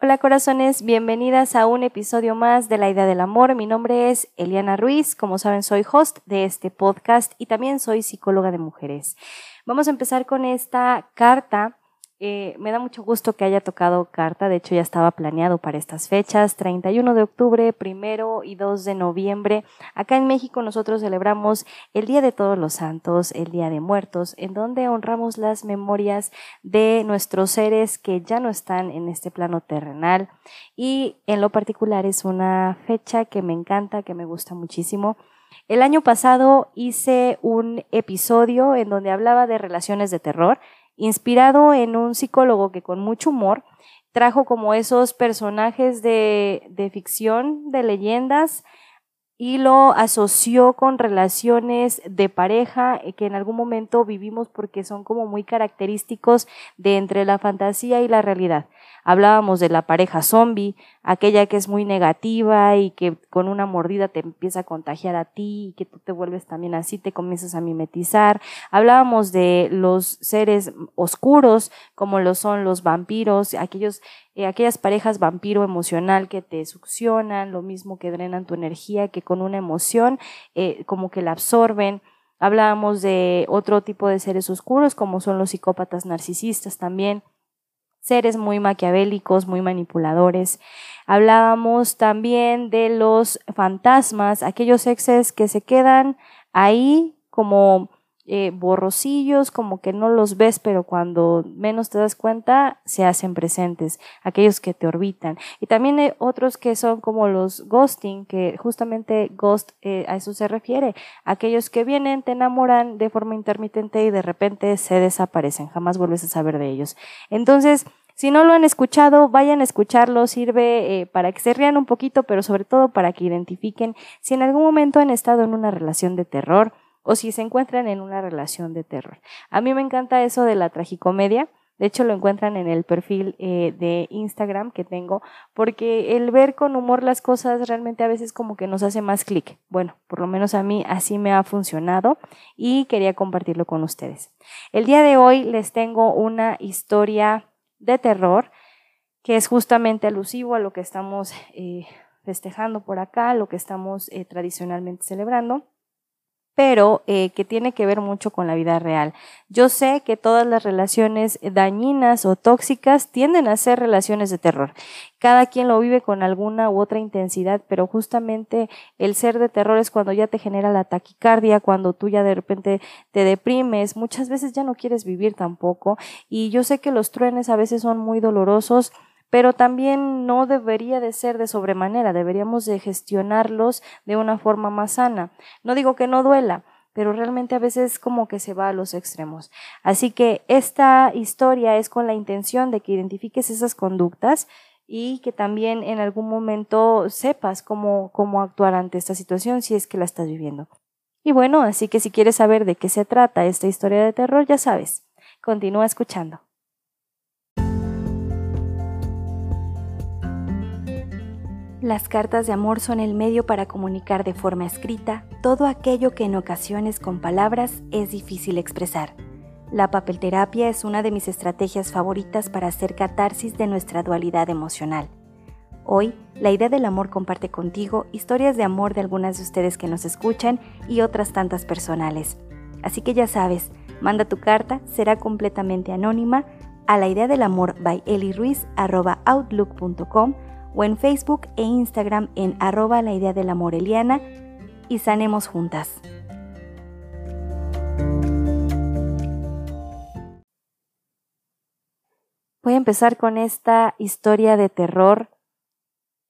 Hola corazones, bienvenidas a un episodio más de La Idea del Amor. Mi nombre es Eliana Ruiz, como saben soy host de este podcast y también soy psicóloga de mujeres. Vamos a empezar con esta carta eh, me da mucho gusto que haya tocado carta, de hecho ya estaba planeado para estas fechas, 31 de octubre, primero y 2 de noviembre. Acá en México nosotros celebramos el Día de Todos los Santos, el Día de Muertos, en donde honramos las memorias de nuestros seres que ya no están en este plano terrenal y en lo particular es una fecha que me encanta, que me gusta muchísimo. El año pasado hice un episodio en donde hablaba de relaciones de terror inspirado en un psicólogo que con mucho humor trajo como esos personajes de, de ficción, de leyendas, y lo asoció con relaciones de pareja eh, que en algún momento vivimos porque son como muy característicos de entre la fantasía y la realidad. Hablábamos de la pareja zombie, aquella que es muy negativa y que con una mordida te empieza a contagiar a ti y que tú te vuelves también así, te comienzas a mimetizar. Hablábamos de los seres oscuros, como lo son los vampiros, aquellos eh, aquellas parejas vampiro emocional que te succionan, lo mismo que drenan tu energía, que con una emoción eh, como que la absorben. Hablábamos de otro tipo de seres oscuros, como son los psicópatas narcisistas también, seres muy maquiavélicos, muy manipuladores. Hablábamos también de los fantasmas, aquellos exes que se quedan ahí como eh, borrosillos, como que no los ves, pero cuando menos te das cuenta, se hacen presentes, aquellos que te orbitan. Y también hay otros que son como los ghosting, que justamente ghost eh, a eso se refiere, aquellos que vienen, te enamoran de forma intermitente y de repente se desaparecen, jamás vuelves a saber de ellos. Entonces, si no lo han escuchado, vayan a escucharlo, sirve eh, para que se rían un poquito, pero sobre todo para que identifiquen si en algún momento han estado en una relación de terror, o si se encuentran en una relación de terror. A mí me encanta eso de la tragicomedia. De hecho, lo encuentran en el perfil eh, de Instagram que tengo, porque el ver con humor las cosas realmente a veces como que nos hace más clic. Bueno, por lo menos a mí así me ha funcionado y quería compartirlo con ustedes. El día de hoy les tengo una historia de terror que es justamente alusivo a lo que estamos eh, festejando por acá, lo que estamos eh, tradicionalmente celebrando pero eh, que tiene que ver mucho con la vida real. Yo sé que todas las relaciones dañinas o tóxicas tienden a ser relaciones de terror. Cada quien lo vive con alguna u otra intensidad, pero justamente el ser de terror es cuando ya te genera la taquicardia, cuando tú ya de repente te deprimes, muchas veces ya no quieres vivir tampoco. Y yo sé que los truenes a veces son muy dolorosos pero también no debería de ser de sobremanera, deberíamos de gestionarlos de una forma más sana. No digo que no duela, pero realmente a veces como que se va a los extremos. Así que esta historia es con la intención de que identifiques esas conductas y que también en algún momento sepas cómo, cómo actuar ante esta situación si es que la estás viviendo. Y bueno, así que si quieres saber de qué se trata esta historia de terror, ya sabes, continúa escuchando. Las cartas de amor son el medio para comunicar de forma escrita todo aquello que en ocasiones con palabras es difícil expresar. La papelterapia es una de mis estrategias favoritas para hacer catarsis de nuestra dualidad emocional. Hoy, la idea del amor comparte contigo historias de amor de algunas de ustedes que nos escuchan y otras tantas personales. Así que ya sabes, manda tu carta, será completamente anónima a la idea del amor by outlook.com o en Facebook e Instagram en arroba la idea de la Moreliana y sanemos juntas. Voy a empezar con esta historia de terror.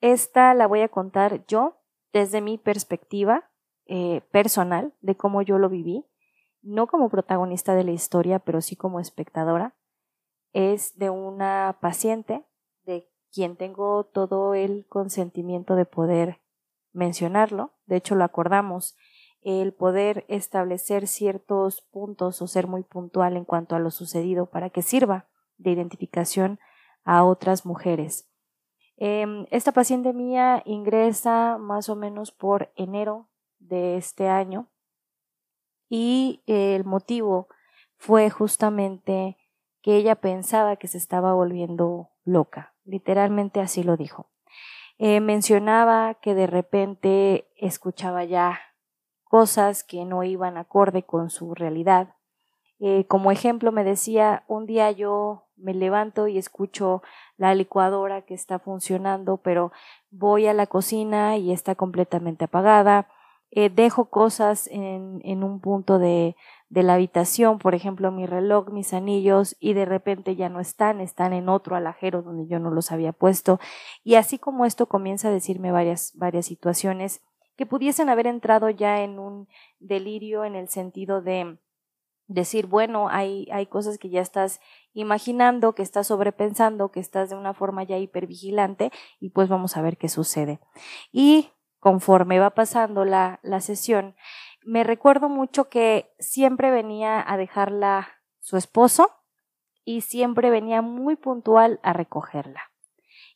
Esta la voy a contar yo desde mi perspectiva eh, personal de cómo yo lo viví, no como protagonista de la historia, pero sí como espectadora. Es de una paciente quien tengo todo el consentimiento de poder mencionarlo, de hecho lo acordamos, el poder establecer ciertos puntos o ser muy puntual en cuanto a lo sucedido para que sirva de identificación a otras mujeres. Em, esta paciente mía ingresa más o menos por enero de este año y el motivo fue justamente que ella pensaba que se estaba volviendo loca, literalmente así lo dijo. Eh, mencionaba que de repente escuchaba ya cosas que no iban acorde con su realidad. Eh, como ejemplo me decía, un día yo me levanto y escucho la licuadora que está funcionando, pero voy a la cocina y está completamente apagada. Eh, dejo cosas en, en un punto de, de la habitación, por ejemplo, mi reloj, mis anillos, y de repente ya no están, están en otro alajero donde yo no los había puesto. Y así como esto comienza a decirme varias, varias situaciones que pudiesen haber entrado ya en un delirio en el sentido de decir, bueno, hay, hay cosas que ya estás imaginando, que estás sobrepensando, que estás de una forma ya hipervigilante y pues vamos a ver qué sucede. Y conforme va pasando la, la sesión, me recuerdo mucho que siempre venía a dejarla su esposo y siempre venía muy puntual a recogerla.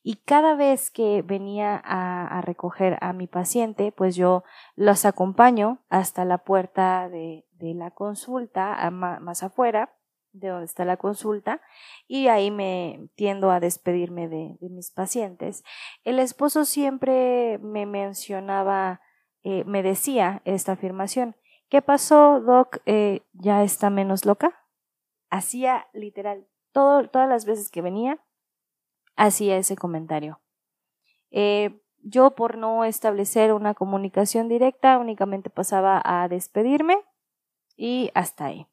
Y cada vez que venía a, recoger a mi paciente, pues yo los acompaño hasta la puerta de, la consulta, más afuera, de donde está la consulta, y ahí me tiendo a despedirme de, mis pacientes. El esposo siempre me mencionaba, eh, me decía esta afirmación, ¿qué pasó, Doc? Eh, ¿Ya está menos loca? Hacía literal todas las veces que venía, hacía ese comentario. Eh, yo por no establecer una comunicación directa únicamente pasaba a despedirme y hasta ahí.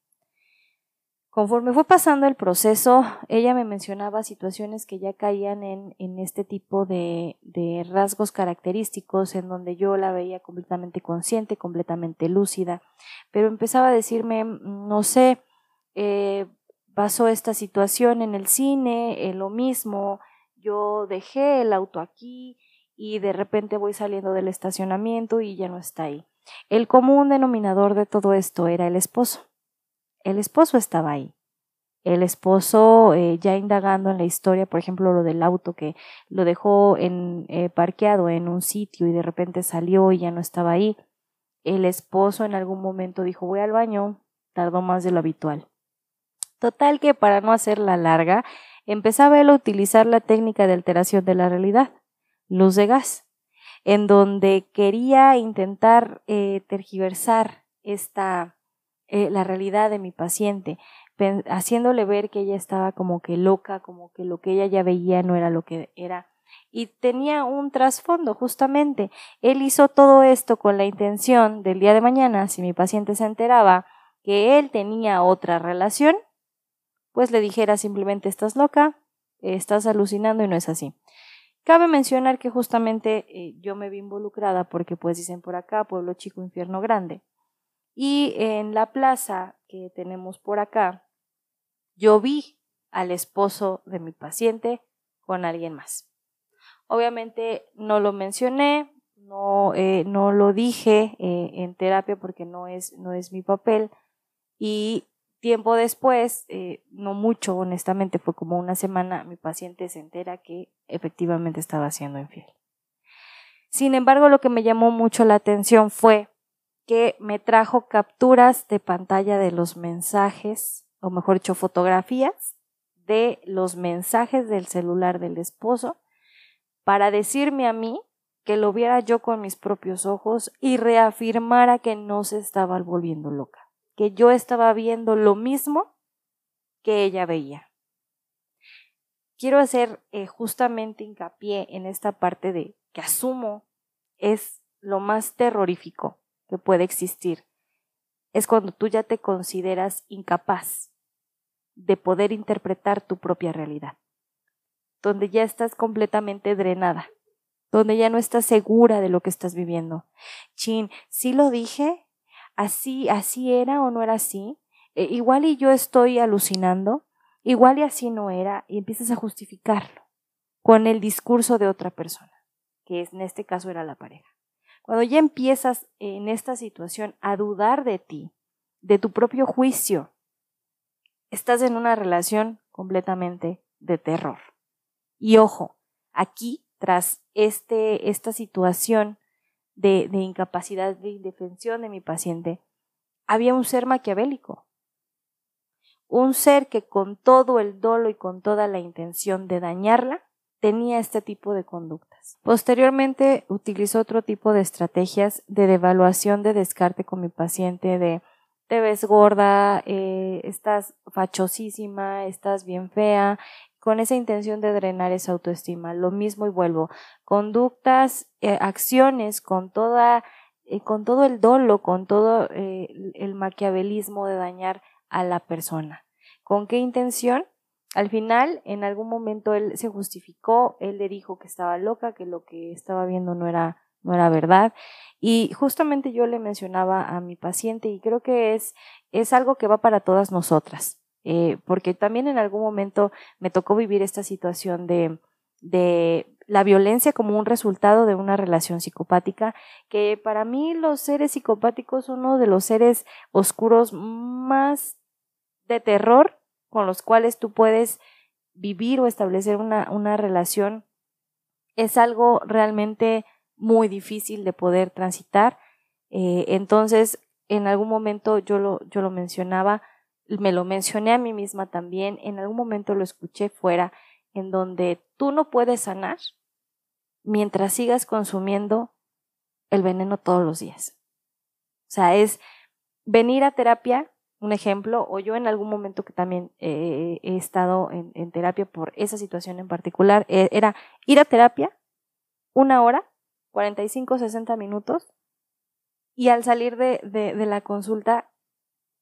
Conforme fue pasando el proceso, ella me mencionaba situaciones que ya caían en, en este tipo de, de, rasgos característicos en donde yo la veía completamente consciente, completamente lúcida, pero empezaba a decirme, no sé, eh, pasó esta situación en el cine, lo mismo, yo dejé el auto aquí y de repente voy saliendo del estacionamiento y ya no está ahí. El común denominador de todo esto era el esposo. El esposo estaba ahí. El esposo, eh, ya indagando en la historia, por ejemplo, lo del auto que lo dejó en, eh, parqueado en un sitio y de repente salió y ya no estaba ahí. El esposo en algún momento dijo voy al baño, tardó más de lo habitual. Total que para no hacerla larga, empezaba él a utilizar la técnica de alteración de la realidad, luz de gas, en donde quería intentar eh, tergiversar esta eh, la realidad de mi paciente, haciéndole ver que ella estaba como que loca, como que lo que ella ya veía no era lo que era. Y tenía un trasfondo, justamente. Él hizo todo esto con la intención del día de mañana, si mi paciente se enteraba que él tenía otra relación, pues le dijera simplemente estás loca, estás alucinando y no es así. Cabe mencionar que justamente eh, yo me vi involucrada porque pues dicen por acá pueblo chico, infierno grande. Y en la plaza que tenemos por acá, yo vi al esposo de mi paciente con alguien más. Obviamente no lo mencioné, no, eh, no lo dije eh, en terapia porque no es, no es mi papel y Tiempo después, eh, no mucho, honestamente, fue como una semana, mi paciente se entera que efectivamente estaba siendo infiel. Sin embargo, lo que me llamó mucho la atención fue que me trajo capturas de pantalla de los mensajes, o mejor dicho, fotografías de los mensajes del celular del esposo para decirme a mí que lo viera yo con mis propios ojos y reafirmara que no se estaba volviendo loca que yo estaba viendo lo mismo que ella veía. Quiero hacer eh, justamente hincapié en esta parte de que asumo es lo más terrorífico que puede existir. Es cuando tú ya te consideras incapaz de poder interpretar tu propia realidad, donde ya estás completamente drenada, donde ya no estás segura de lo que estás viviendo. Chin, sí lo dije, así, así era o no era así, e, igual y yo estoy alucinando, igual y así no era, y empiezas a justificarlo con el discurso de otra persona, que en este caso era la pareja. Cuando ya empiezas en esta situación a dudar de ti, de tu propio juicio, estás en una relación completamente de terror. Y ojo, aquí, tras este, esta situación de, incapacidad de indefensión de mi paciente, había un ser maquiavélico, un ser que con todo el dolo y con toda la intención de dañarla, tenía este tipo de conductas. Posteriormente utilizó otro tipo de estrategias de devaluación de descarte con mi paciente de te ves gorda, eh, estás fachosísima, estás bien fea, con esa intención de drenar esa autoestima. Lo mismo y vuelvo. Conductas, eh, acciones con toda, eh, con todo el dolo, con todo el maquiavelismo de dañar a la persona. ¿Con qué intención? Al final, en algún momento él se justificó, él le dijo que estaba loca, que lo que estaba viendo no era, no era verdad. Y justamente yo le mencionaba a mi paciente y creo que es, es algo que va para todas nosotras, eh, porque también en algún momento me tocó vivir esta situación de, de la violencia como un resultado de una relación psicopática, que para mí los seres psicopáticos son uno de los seres oscuros más de terror con los cuales tú puedes vivir o establecer una, una relación es algo realmente muy difícil de poder transitar. Eh, entonces, en algún momento yo lo, yo lo mencionaba, me lo mencioné a mí misma también, en algún momento lo escuché fuera, en donde tú no puedes sanar mientras sigas consumiendo el veneno todos los días. O sea, es venir a terapia un ejemplo, o yo en algún momento que también eh, he estado en, terapia por esa situación en particular, eh, era ir a terapia una hora, 45, 60 minutos, y al salir de, de, la consulta,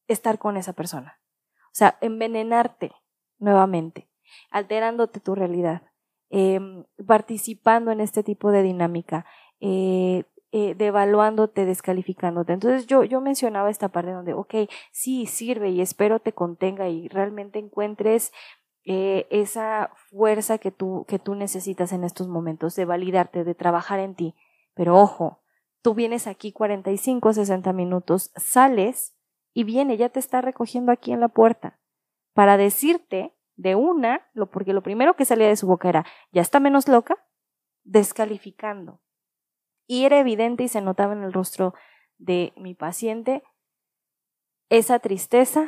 estar con esa persona. O sea, envenenarte nuevamente, alterándote tu realidad, em, participando en este tipo de dinámica, eh, eh, devaluándote, descalificándote. Entonces yo, yo mencionaba esta parte donde, ok, sí, sirve y espero te contenga y realmente encuentres eh, esa fuerza que tú, que tú necesitas en estos momentos de validarte, de trabajar en ti. Pero ojo, tú vienes aquí 45, 60 minutos, sales y viene, ya te está recogiendo aquí en la puerta para decirte de una, lo, porque lo primero que salía de su boca era, ya está menos loca, descalificando y era evidente y se notaba en el rostro de mi paciente esa tristeza,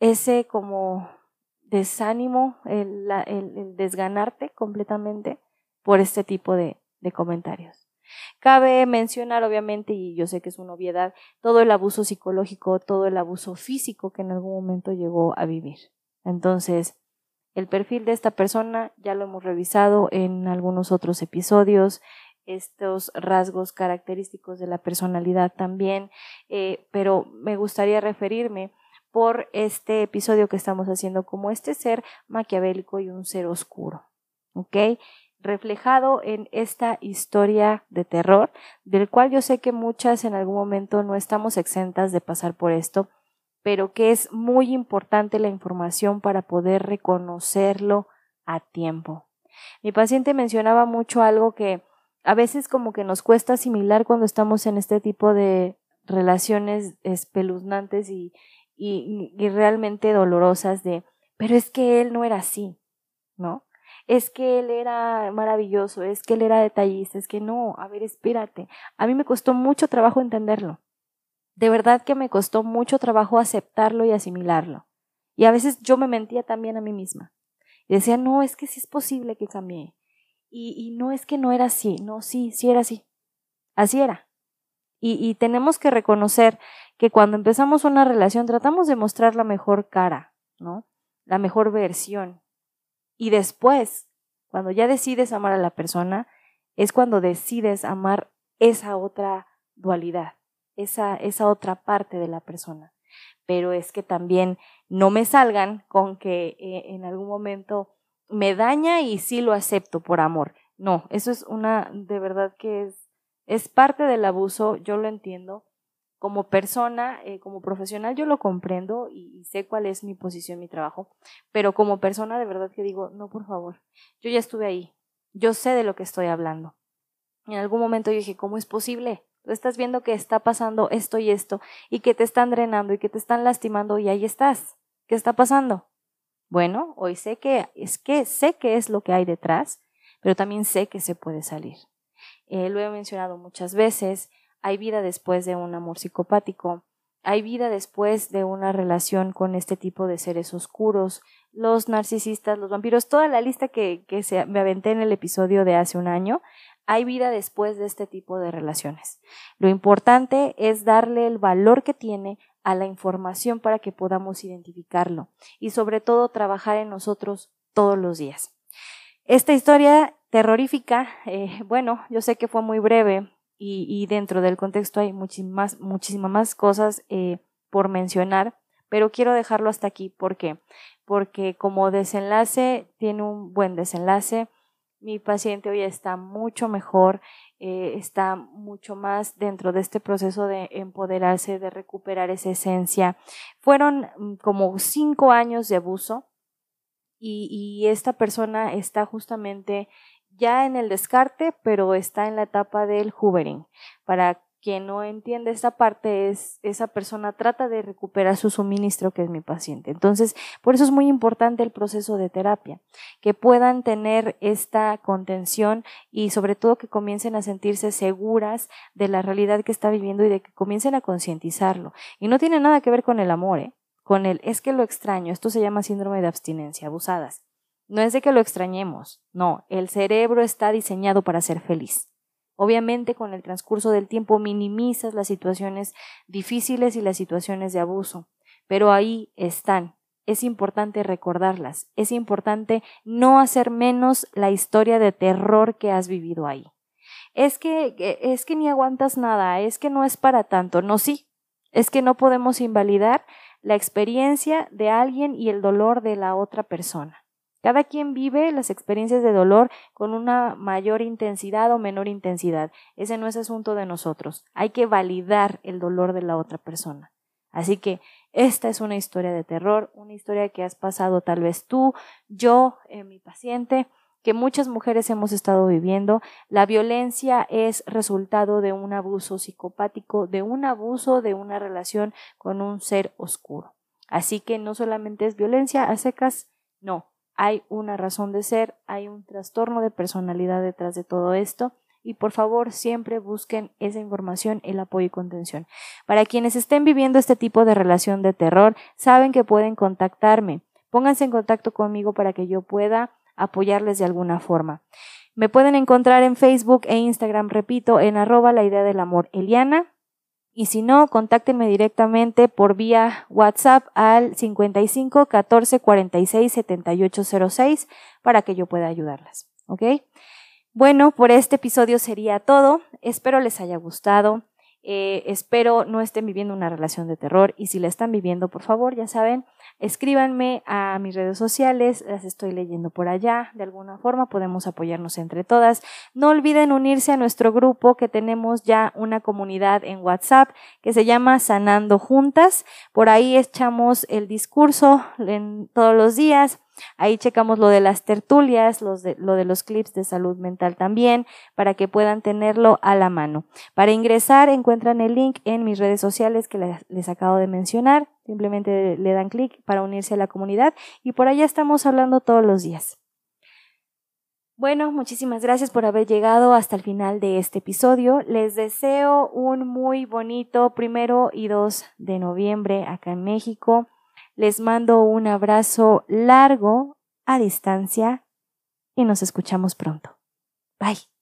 ese como desánimo, el, desganarte completamente por este tipo de, de comentarios. Cabe mencionar, obviamente, y yo sé que es una obviedad, todo el abuso psicológico, todo el abuso físico que en algún momento llegó a vivir. Entonces, el perfil de esta persona ya lo hemos revisado en algunos otros episodios, estos rasgos característicos de la personalidad también, eh, pero me gustaría referirme por este episodio que estamos haciendo como este ser maquiavélico y un ser oscuro, ¿ok? Reflejado en esta historia de terror, del cual yo sé que muchas en algún momento no estamos exentas de pasar por esto, pero que es muy importante la información para poder reconocerlo a tiempo. Mi paciente mencionaba mucho algo que a veces como que nos cuesta asimilar cuando estamos en este tipo de relaciones espeluznantes y, y, realmente dolorosas de, pero es que él no era así, ¿no? Es que él era maravilloso, es que él era detallista, es que no, a ver, espérate. A mí me costó mucho trabajo entenderlo. De verdad que me costó mucho trabajo aceptarlo y asimilarlo. Y a veces yo me mentía también a mí misma. Y decía, no, es que sí es posible que cambie y, no es que no era así, no, sí, sí era así. Así era. Y, tenemos que reconocer que cuando empezamos una relación tratamos de mostrar la mejor cara, ¿no? La mejor versión. Y después, cuando ya decides amar a la persona, es cuando decides amar esa otra dualidad, esa, esa otra parte de la persona. Pero es que también no me salgan con que eh, en algún momento me daña y sí lo acepto por amor. No, eso es una, de verdad que es, es parte del abuso, yo lo entiendo. Como persona, eh, como profesional, yo lo comprendo y, sé cuál es mi posición, mi trabajo, pero como persona, de verdad que digo, no, por favor, yo ya estuve ahí, yo sé de lo que estoy hablando. En algún momento yo dije, ¿cómo es posible? Tú estás viendo que está pasando esto y esto, y que te están drenando y que te están lastimando, y ahí estás. ¿Qué está pasando? Bueno, hoy sé que es que sé que es lo que hay detrás, pero también sé que se puede salir. Eh, lo he mencionado muchas veces, hay vida después de un amor psicopático, hay vida después de una relación con este tipo de seres oscuros, los narcisistas, los vampiros, toda la lista que, me aventé en el episodio de hace un año, hay vida después de este tipo de relaciones. Lo importante es darle el valor que tiene a la información para que podamos identificarlo y sobre todo trabajar en nosotros todos los días. Esta historia terrorífica, eh, bueno, yo sé que fue muy breve, y, dentro del contexto hay muchísimas, muchísimas más cosas eh, por mencionar, pero quiero dejarlo hasta aquí. ¿Por qué? Porque como desenlace tiene un buen desenlace. Mi paciente hoy está mucho mejor, eh, está mucho más dentro de este proceso de empoderarse, de recuperar esa esencia. Fueron mm, como cinco años de abuso y, esta persona está justamente ya en el descarte, pero está en la etapa del hoovering. Para quien no entiende esta parte es esa persona trata de recuperar su suministro que es mi paciente. Entonces, por eso es muy importante el proceso de terapia, que puedan tener esta contención y sobre todo que comiencen a sentirse seguras de la realidad que está viviendo y de que comiencen a concientizarlo. Y no tiene nada que ver con el amor, ¿eh? con el es que lo extraño, esto se llama síndrome de abstinencia, abusadas. No es de que lo extrañemos, no, el cerebro está diseñado para ser feliz. Obviamente con el transcurso del tiempo minimizas las situaciones difíciles y las situaciones de abuso, pero ahí están. Es importante recordarlas, es importante no hacer menos la historia de terror que has vivido ahí. Es que es que ni aguantas nada, es que no es para tanto, no sí, es que no podemos invalidar la experiencia de alguien y el dolor de la otra persona. Cada quien vive las experiencias de dolor con una mayor intensidad o menor intensidad. Ese no es asunto de nosotros. Hay que validar el dolor de la otra persona. Así que esta es una historia de terror, una historia que has pasado tal vez tú, yo, eh, mi paciente, que muchas mujeres hemos estado viviendo. La violencia es resultado de un abuso psicopático, de un abuso de una relación con un ser oscuro. Así que no solamente es violencia a secas, no, hay una razón de ser, hay un trastorno de personalidad detrás de todo esto y por favor siempre busquen esa información, el apoyo y contención. Para quienes estén viviendo este tipo de relación de terror, saben que pueden contactarme. Pónganse en contacto conmigo para que yo pueda apoyarles de alguna forma. Me pueden encontrar en Facebook e Instagram, repito, en arroba la idea del amor Eliana. Y si no, contáctenme directamente por vía WhatsApp al 55 14 46 78 06 para que yo pueda ayudarlas. ¿Ok? Bueno, por este episodio sería todo. Espero les haya gustado. Eh, espero no estén viviendo una relación de terror y si la están viviendo, por favor, ya saben, escríbanme a mis redes sociales, las estoy leyendo por allá, de alguna forma podemos apoyarnos entre todas. No olviden unirse a nuestro grupo que tenemos ya una comunidad en WhatsApp que se llama Sanando Juntas. Por ahí echamos el discurso todos los días Ahí checamos lo de las tertulias, lo de los clips de salud mental también, para que puedan tenerlo a la mano. Para ingresar encuentran el link en mis redes sociales que les, acabo de mencionar. Simplemente le dan clic para unirse a la comunidad y por allá estamos hablando todos los días. Bueno, muchísimas gracias por haber llegado hasta el final de este episodio. Les deseo un muy bonito primero y dos de noviembre acá en México. Les mando un abrazo largo a distancia y nos escuchamos pronto. Bye.